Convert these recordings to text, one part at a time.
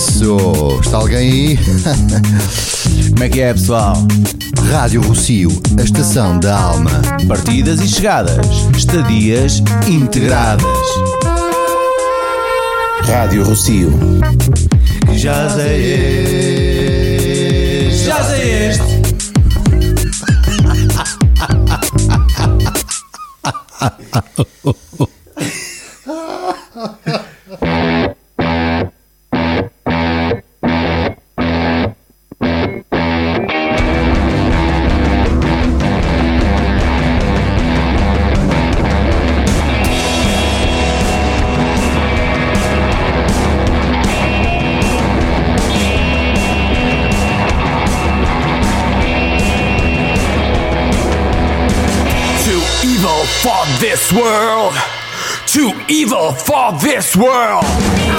Isso! Está alguém aí? Como é que é, pessoal? Rádio Rocio, a estação da alma. Partidas e chegadas, estadias integradas. Rádio Rocio. Já sei este. Já sei este. world. Too evil for this world.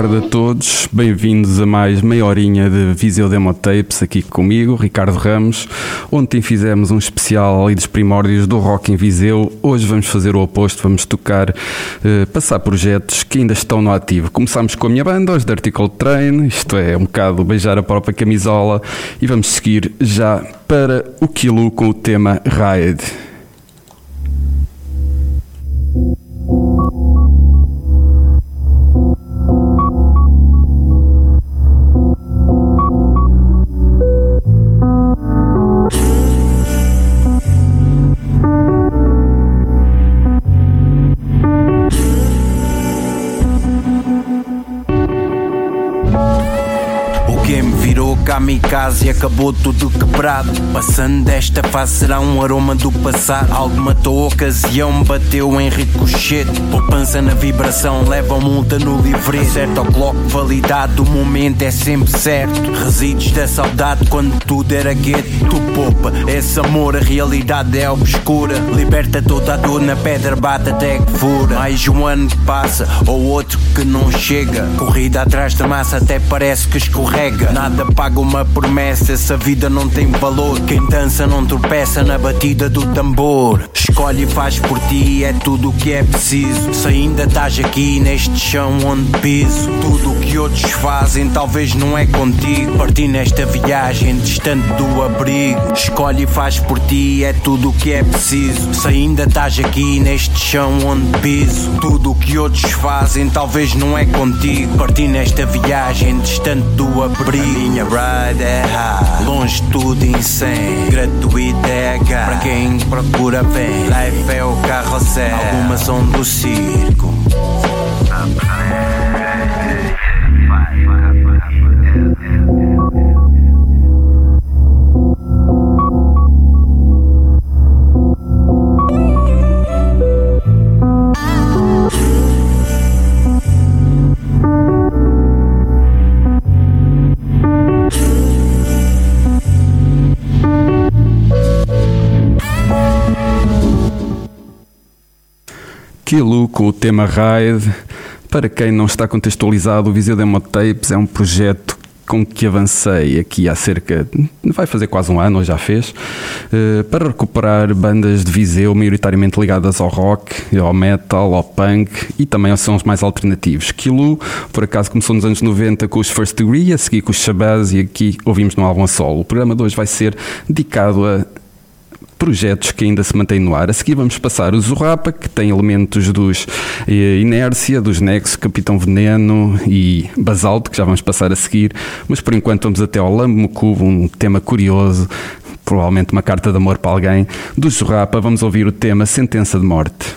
Tarde a todos, bem-vindos a mais meia horinha de Viseu Demo Tapes aqui comigo, Ricardo Ramos. Ontem fizemos um especial ali dos primórdios do rock em Viseu. Hoje vamos fazer o oposto, vamos tocar, eh, passar projetos que ainda estão no ativo. Começamos com a minha banda, os Dirty Cold Train, isto é um bocado beijar a própria camisola, e vamos seguir já para o Kilo com o tema Ride. Kamikaze e acabou tudo quebrado. Passando desta fase será um aroma do passado. Algo matou a ocasião, bateu em ricochete. Poupança na vibração, leva multa no livre. Certo ao clock, validado, o momento é sempre certo. Resides da saudade quando tudo era gueto. Tu poupa, esse amor, a realidade é obscura. Liberta toda a dor na pedra, bate até que fura. Mais um ano que passa, ou outro que não chega. Corrida atrás da massa até parece que escorrega. Nada paga uma promessa, essa vida não tem valor. Quem dança não tropeça na batida do tambor. Escolhe e faz por ti, é tudo o que é preciso. Se ainda estás aqui neste chão onde piso, tudo o que outros fazem talvez não é contigo. Parti nesta viagem distante do abrigo. Escolhe e faz por ti, é tudo o que é preciso. Se ainda estás aqui neste chão onde piso, tudo o que outros fazem talvez não é contigo. Parti nesta viagem distante do abrigo. A minha ride é high, longe tudo insane. Gratuito é H, para quem procura bem. Life é o carrossel, algumas são do circo. Kilo com o tema Ride. Para quem não está contextualizado, o Viseu Demo Tapes é um projeto com que avancei aqui há cerca, vai fazer quase um ano, ou já fez, eh, para recuperar bandas de Viseu maioritariamente ligadas ao rock, ao metal, ao punk e também aos sons mais alternativos. Kilo, por acaso, começou nos anos 90 com os First Degree, a seguir com os Shabazz e aqui ouvimos no álbum a solo. O programa de hoje vai ser dedicado a projetos que ainda se mantêm no ar. A seguir vamos passar o Zurrapa, que tem elementos dos eh, Inércia, dos Nexo, Capitão Veneno e Basalto, que já vamos passar a seguir. Mas por enquanto vamos até ao Lambo Cubo, um tema curioso, provavelmente uma carta de amor para alguém. Do Zurrapa vamos ouvir o tema Sentença de Morte.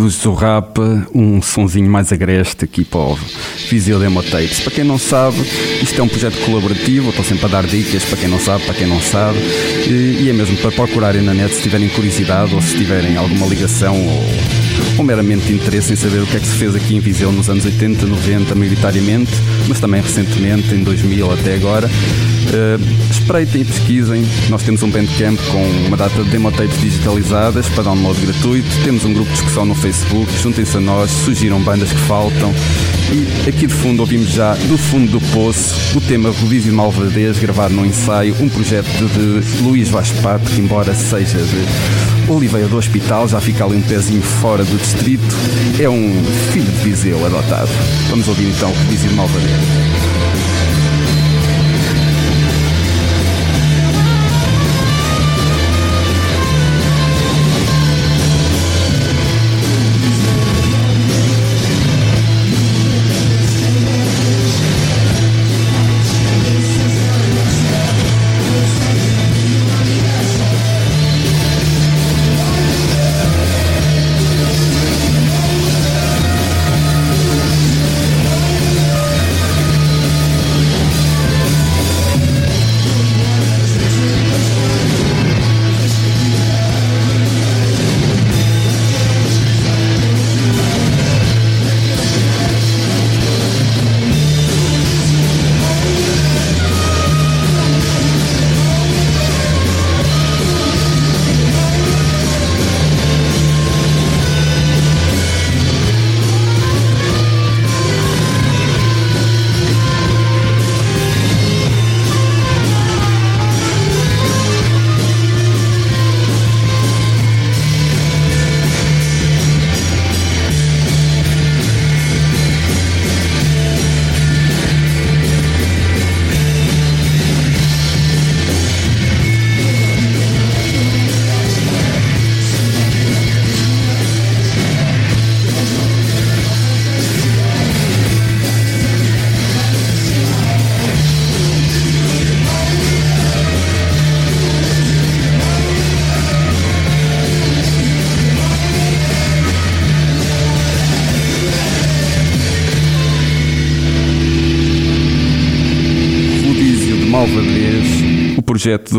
Do Zorrapa, um sonzinho mais agreste aqui para o Viseu Demo Tapes. Para quem não sabe, isto é um projeto colaborativo, estou sempre a dar dicas para quem não sabe, para quem não sabe, e, e é mesmo para procurarem na net se tiverem curiosidade ou se tiverem alguma ligação ou, ou meramente interesse em saber o que é que se fez aqui em Viseu nos anos 80, 90, maioritariamente, mas também recentemente, em 2000 até agora. Uh, espreitem e pesquisem. Nós temos um Bandcamp com uma data de demo tapes digitalizadas para download gratuito. Temos um grupo de discussão no Facebook. Juntem-se a nós, sugiram bandas que faltam. E aqui de fundo ouvimos já, do fundo do poço, o tema Rodízio de Malvadez, gravado no ensaio, um projeto de Luís Vaz Pato, que embora seja de Oliveira do Hospital, já fica ali um pezinho fora do distrito, é um filho de Viseu adotado. Vamos ouvir então Rodízio de Malvadez.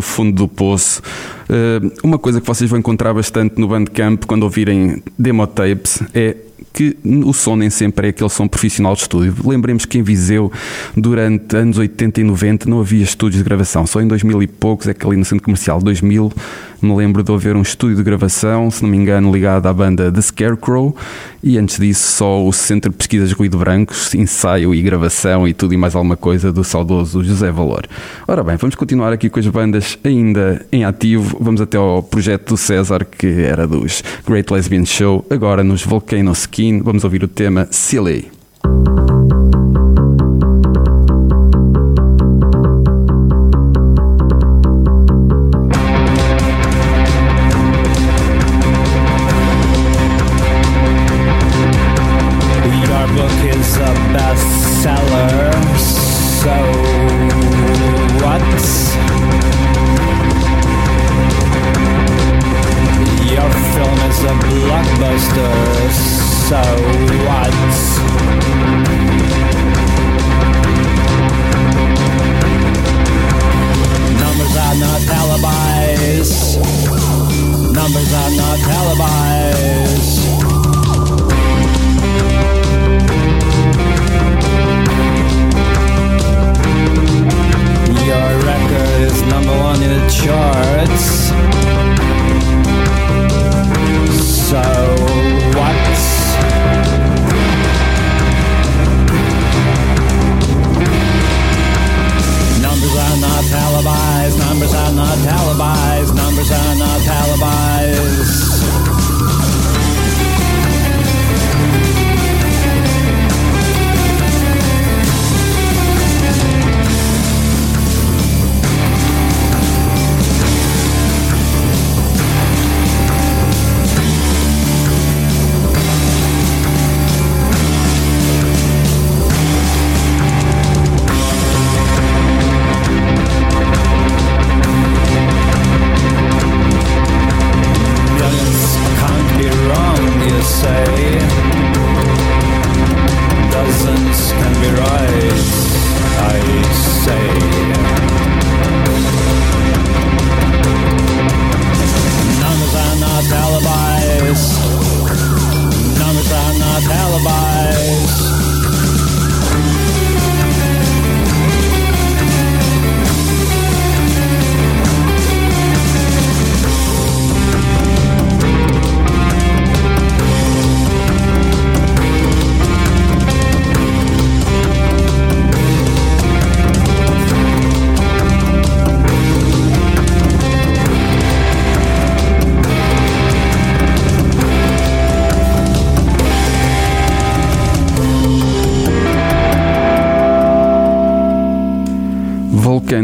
Do fundo do poço. Uh, uma coisa que vocês vão encontrar bastante no Bandcamp quando ouvirem demo tapes é que o som nem sempre é aquele som profissional de estúdio. Lembremos que em Viseu, durante anos 80 e 90, não havia estúdios de gravação. Só em 2000 e poucos é que ali no Centro Comercial 2000 me lembro de haver um estúdio de gravação, se não me engano, ligado à banda The Scarecrow. E antes disso, só o Centro de Pesquisas de Ruído Brancos, ensaio e gravação e tudo e mais alguma coisa do saudoso José Valor. Ora bem, vamos continuar aqui com as bandas ainda em ativo. Vamos até ao projeto do César, que era dos Great Lesbian Show, agora nos Volcano Skin. Vamos ouvir o tema Silly.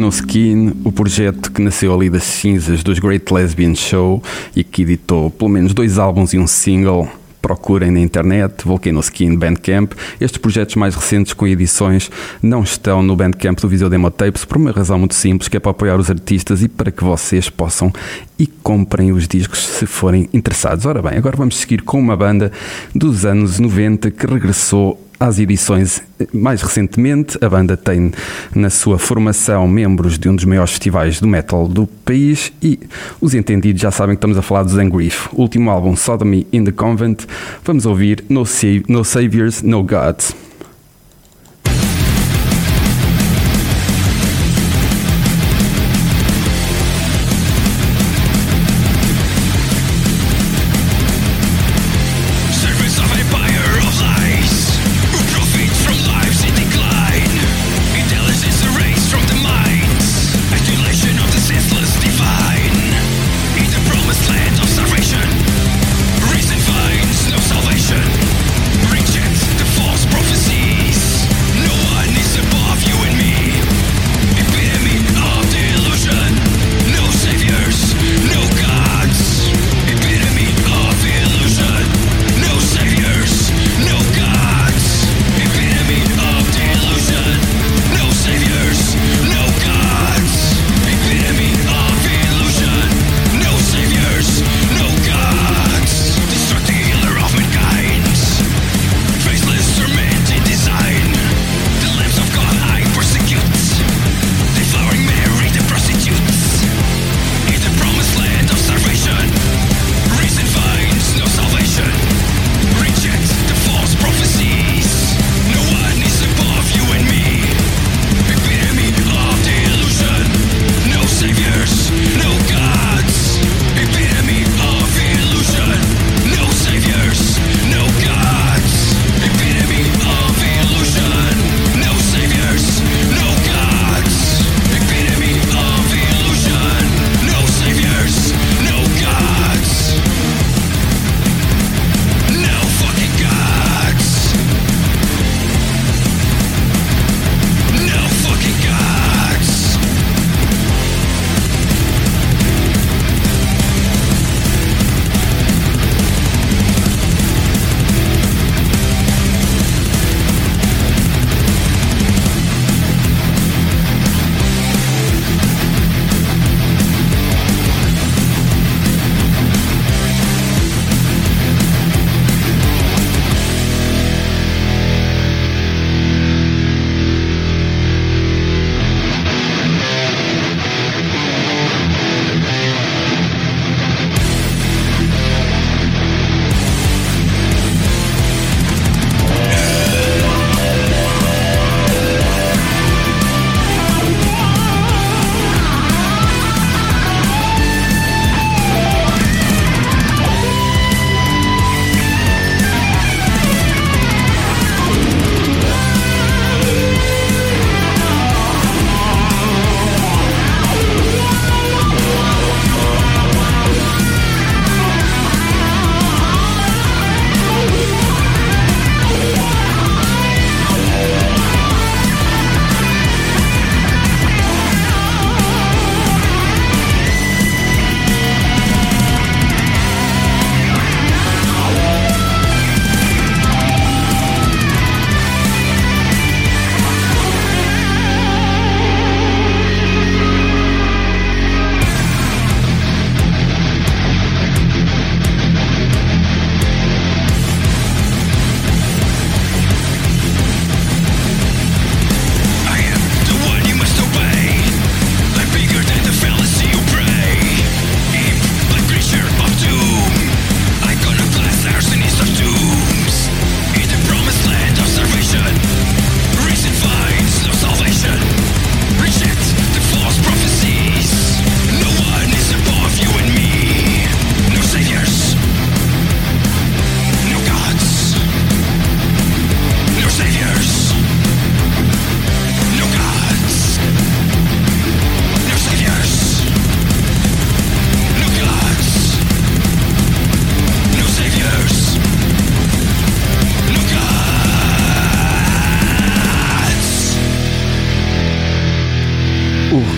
Volcano Skin, o projeto que nasceu ali das cinzas dos Great Lesbian Show e que editou pelo menos dois álbuns e um single. Procurem na internet, Volcano Skin Bandcamp. Estes projetos mais recentes com edições não estão no Bandcamp do Viseu Demo Tapes por uma razão muito simples, que é para apoiar os artistas e para que vocês possam e comprem os discos se forem interessados. Ora bem, agora vamos seguir com uma banda dos anos 90 que regressou às edições mais recentemente. A banda tem na sua formação membros de um dos maiores festivais do metal do país e os entendidos já sabem que estamos a falar do Zangrif. O último álbum, Sodomy in the Convent. Vamos ouvir No, Sa no Saviors, No Gods.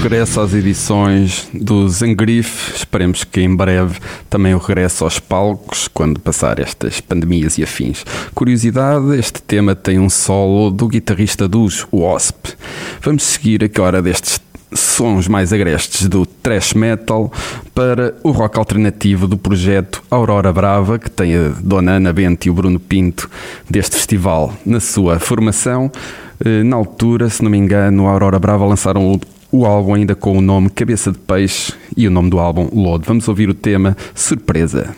Regresso às edições do Zangrif. Esperemos que em breve também o regresso aos palcos, quando passar estas pandemias e afins. Curiosidade: este tema tem um solo do guitarrista dos Wasp. Vamos seguir agora destes sons mais agrestes do thrash metal para o rock alternativo do projeto Aurora Brava, que tem a Dona Ana Bento e o Bruno Pinto deste festival na sua formação. Eh, Na altura, se não me engano, a Aurora Brava lançaram o, álbum ainda com o nome Cabeça de Peixe e o nome do álbum Load. Vamos ouvir o tema Surpresa.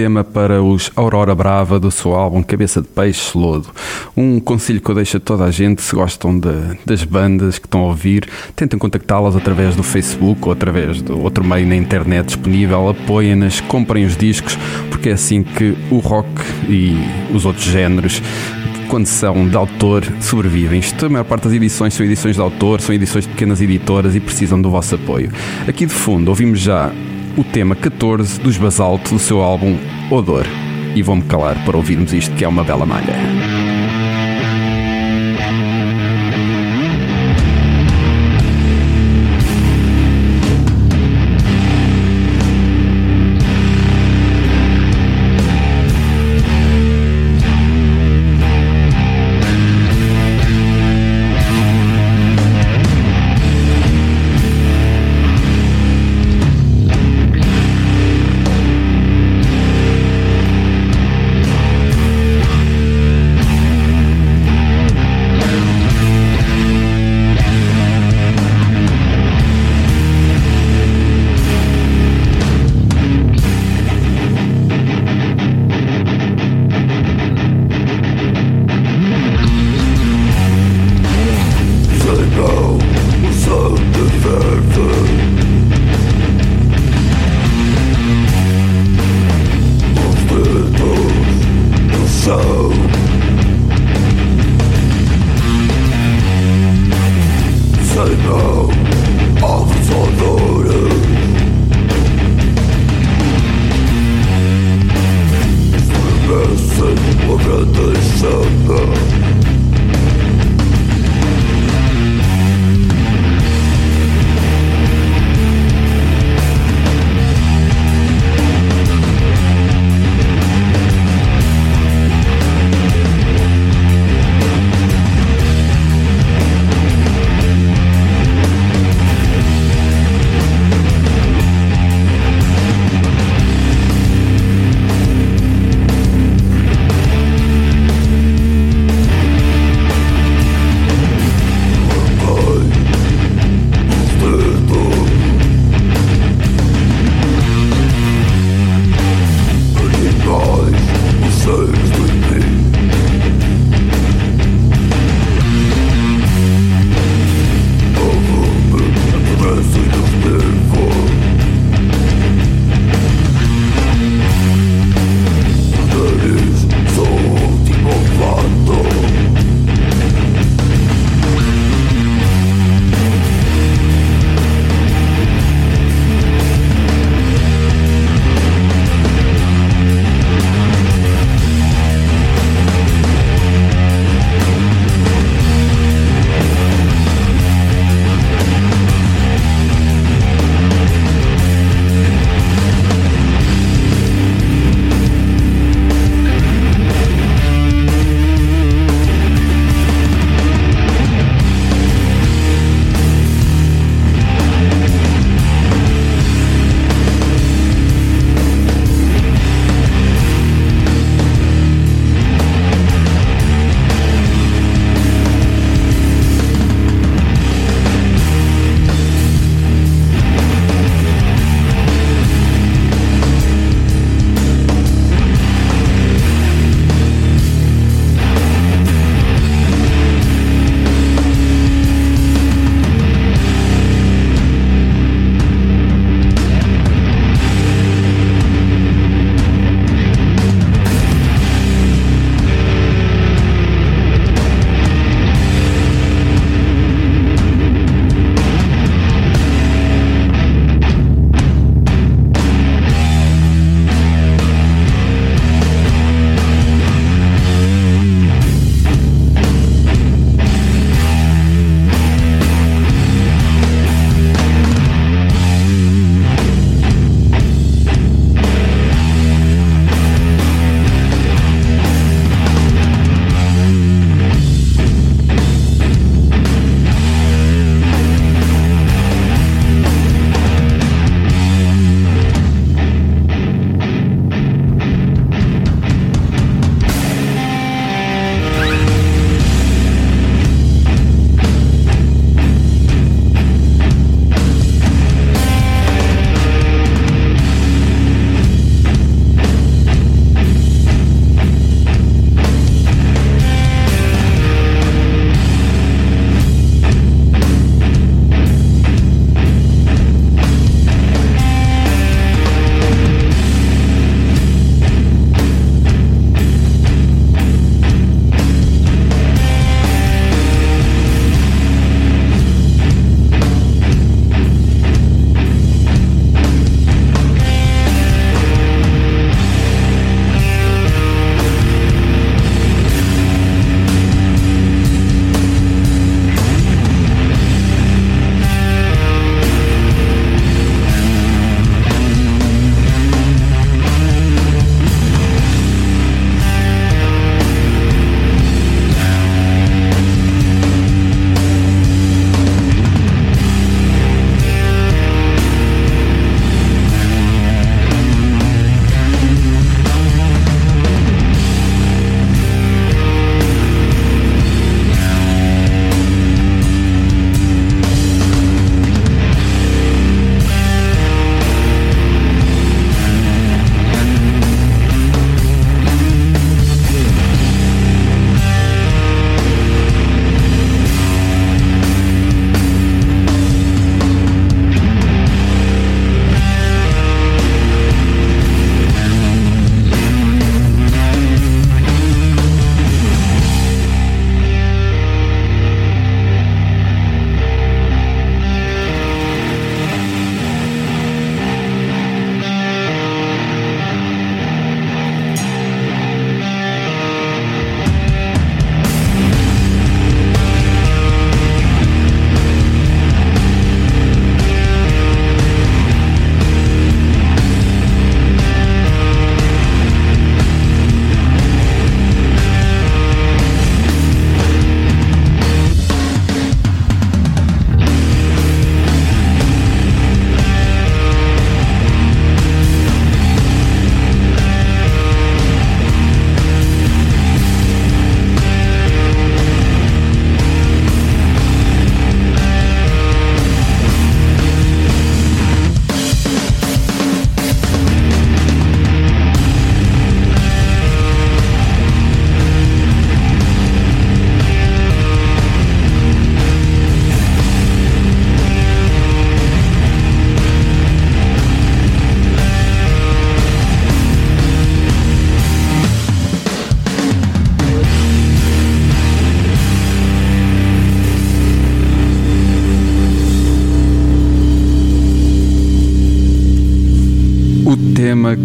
Tema para os Aurora Brava do seu álbum Cabeça de Peixe Lodo. Um conselho que eu deixo a toda a gente, se gostam de- das bandas que estão a ouvir, tentem contactá-las através do Facebook ou através de outro meio na internet disponível, apoiem-nas, comprem os discos, porque é assim que o rock e os outros géneros quando são de autor, sobrevivem. Isto, a maior parte das edições são edições de autor, são edições de pequenas editoras e precisam do vosso apoio. Aqui de fundo ouvimos já o tema 14 dos Basalto do seu álbum Odor. E vou-me calar para ouvirmos isto que é uma bela malha.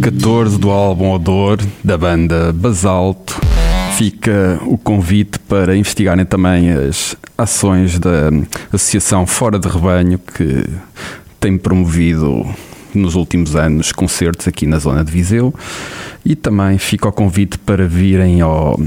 14 do álbum Odor da banda Basalto fica o convite para investigarem também as ações da Associação Fora de Rebanho que tem promovido nos últimos anos concertos aqui na zona de Viseu. E também fica o convite para virem ao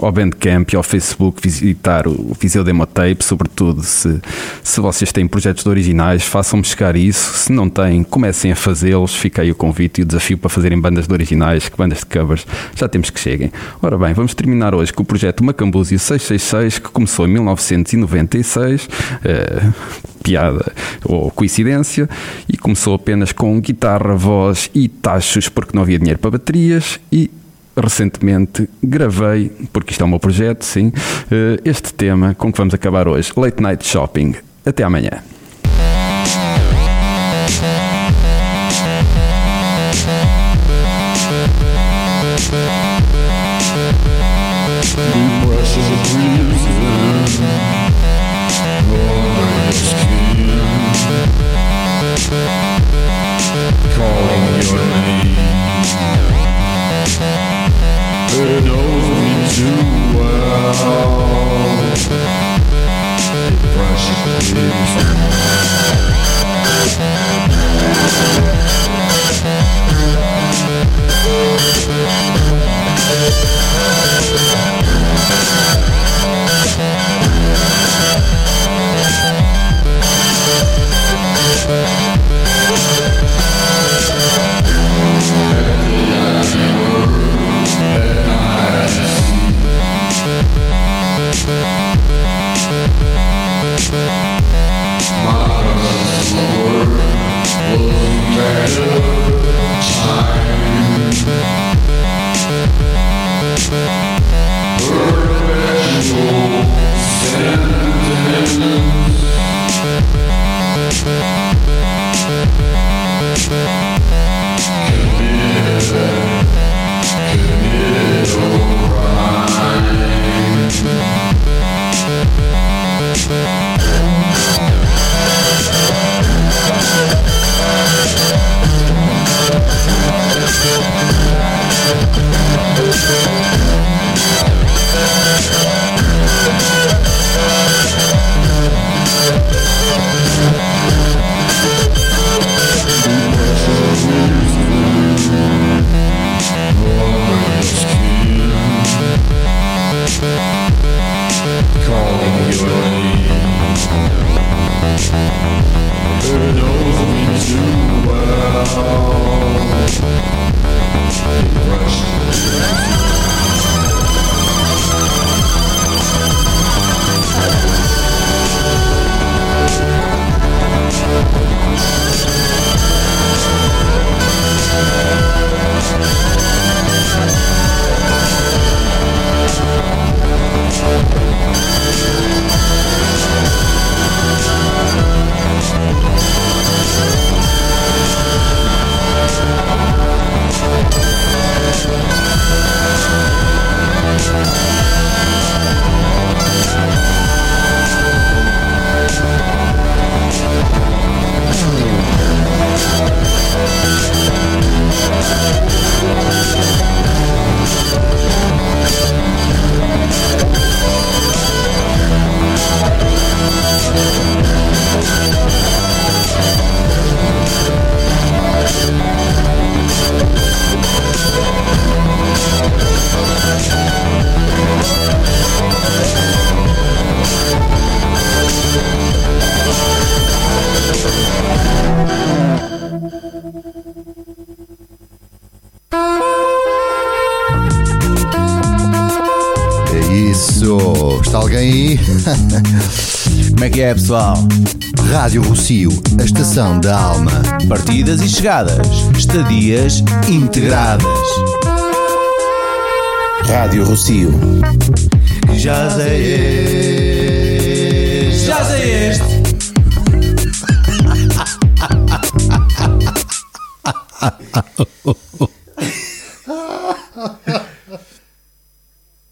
ao Bandcamp e ao Facebook visitar o Viseu Demo Tape, sobretudo se, se vocês têm projetos originais, façam-me chegar isso. Se não têm, comecem a fazê-los. Fica aí o convite e o desafio para fazerem bandas de originais, que bandas de covers já temos que cheguem. Ora bem, vamos terminar hoje com o projeto Macambúzio 666, que começou em 1996. eh, piada ou coincidência e começou apenas com guitarra, voz e tachos porque não havia dinheiro para baterias e recentemente gravei, porque isto é o meu projeto, sim, eh, este tema com que vamos acabar hoje, Late Night Shopping. Até amanhã. É é que é, pessoal? Rádio Rocio, a estação da alma. Partidas e chegadas, estadias integradas. Rádio Rocio. Já sei este. Já sei este.